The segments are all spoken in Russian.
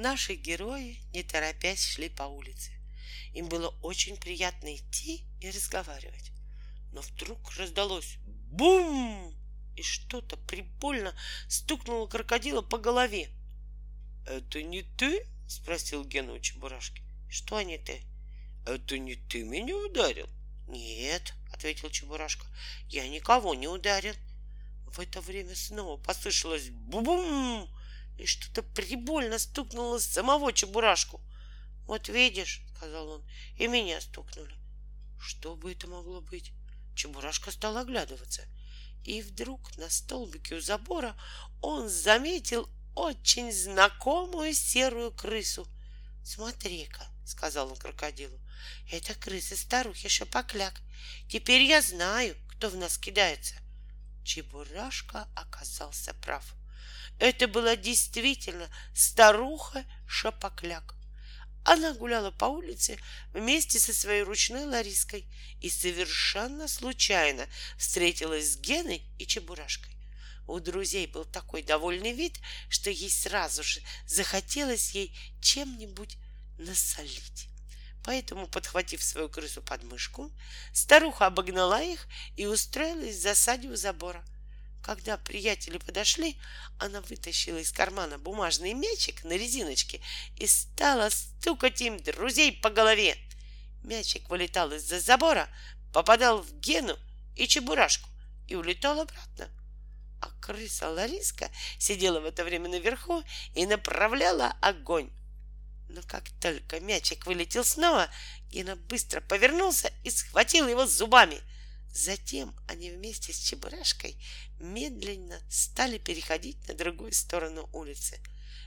Наши герои, не торопясь, шли по улице. Им было очень приятно идти и разговаривать. Но вдруг раздалось бум! И что-то прибольно стукнуло крокодила по голове. «Это не ты?» — спросил Гена у Чебурашки. «Что не ты?» «Это не ты меня ударил?» «Нет», — ответил Чебурашка, — «я никого не ударил». В это время снова послышалось бум и что-то прибольно стукнуло самого Чебурашку. «Вот видишь», — сказал он, — «и меня стукнули». Что бы это могло быть? Чебурашка стал оглядываться. И вдруг на столбике у забора он заметил очень знакомую серую крысу. «Смотри-ка», — сказал он крокодилу, — «это крыса старухи Шапокляк. Теперь я знаю, кто в нас кидается». Чебурашка оказался прав. Это была действительно старуха Шапокляк. Она гуляла по улице вместе со своей ручной Лариской и совершенно случайно встретилась с Геной и Чебурашкой. У друзей был такой довольный вид, что ей сразу же захотелось ей чем-нибудь насолить. Поэтому, подхватив свою крысу под мышку, старуха обогнала их и устроилась в засаде у забора. Когда приятели подошли, она вытащила из кармана бумажный мячик на резиночке и стала стукать им друзей по голове. Мячик вылетал из-за забора, попадал в Гену и Чебурашку и улетал обратно. А крыса Лариска сидела в это время наверху и направляла огонь. Но как только мячик вылетел снова, Гена быстро повернулся и схватил его зубами. Затем они вместе с Чебурашкой медленно стали переходить на другую сторону улицы.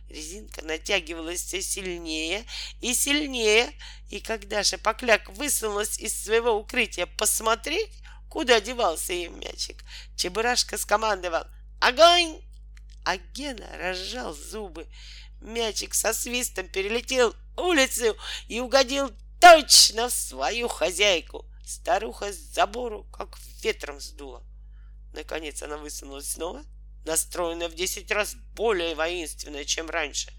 Резинка натягивалась все сильнее и сильнее, и когда Шапокляк высунулась из своего укрытия посмотреть, куда девался им мячик, Чебурашка скомандовал «Огонь!» А Гена разжал зубы Мячик со свистом перелетел улицу и угодил точно в свою хозяйку. Старуха с забору как ветром сдула. Наконец она высунулась снова, настроенная в десять раз более воинственная, чем раньше.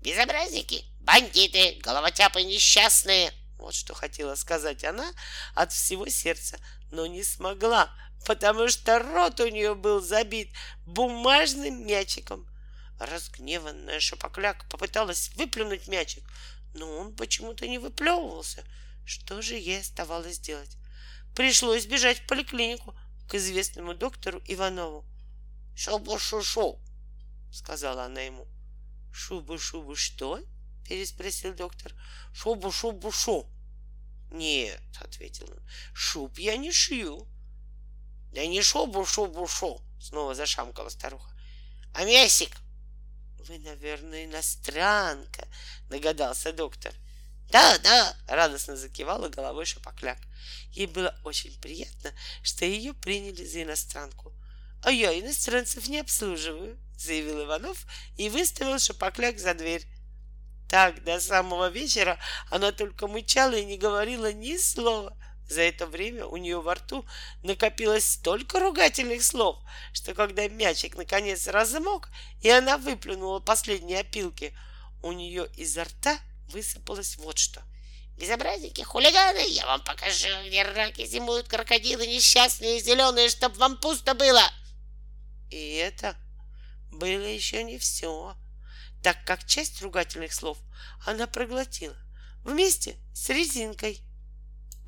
«Безобразники, бандиты, головотяпы несчастные!» Вот что хотела сказать она от всего сердца, но не смогла, потому что рот у нее был забит бумажным мячиком — Разгневанная Шапокляк попыталась выплюнуть мячик, но он почему-то не выплевывался. Что же ей оставалось делать? Пришлось бежать в поликлинику к известному доктору Иванову. «Шубу-шу-шу!» — сказала она ему. «Шубу-шубу что?» — переспросил доктор. «Шубу-шубу-шу!» «Нет», — ответил он, — «шуб я не шью». «Да не шубу-шубу-шу!» — снова зашамкала старуха. «А мясик вы, наверное, иностранка, догадался доктор. Да, да, радостно закивала головой Шапокляк. Ей было очень приятно, что ее приняли за иностранку. А я иностранцев не обслуживаю, заявил Иванов и выставил Шапокляк за дверь. Так до самого вечера она только мычала и не говорила ни слова. За это время у нее во рту накопилось столько ругательных слов, что когда мячик наконец размок, и она выплюнула последние опилки, у нее изо рта высыпалось вот что. Безобразники, хулиганы, я вам покажу, где раки зимуют, крокодилы несчастные, зеленые, чтоб вам пусто было. И это было еще не все, так как часть ругательных слов она проглотила вместе с резинкой —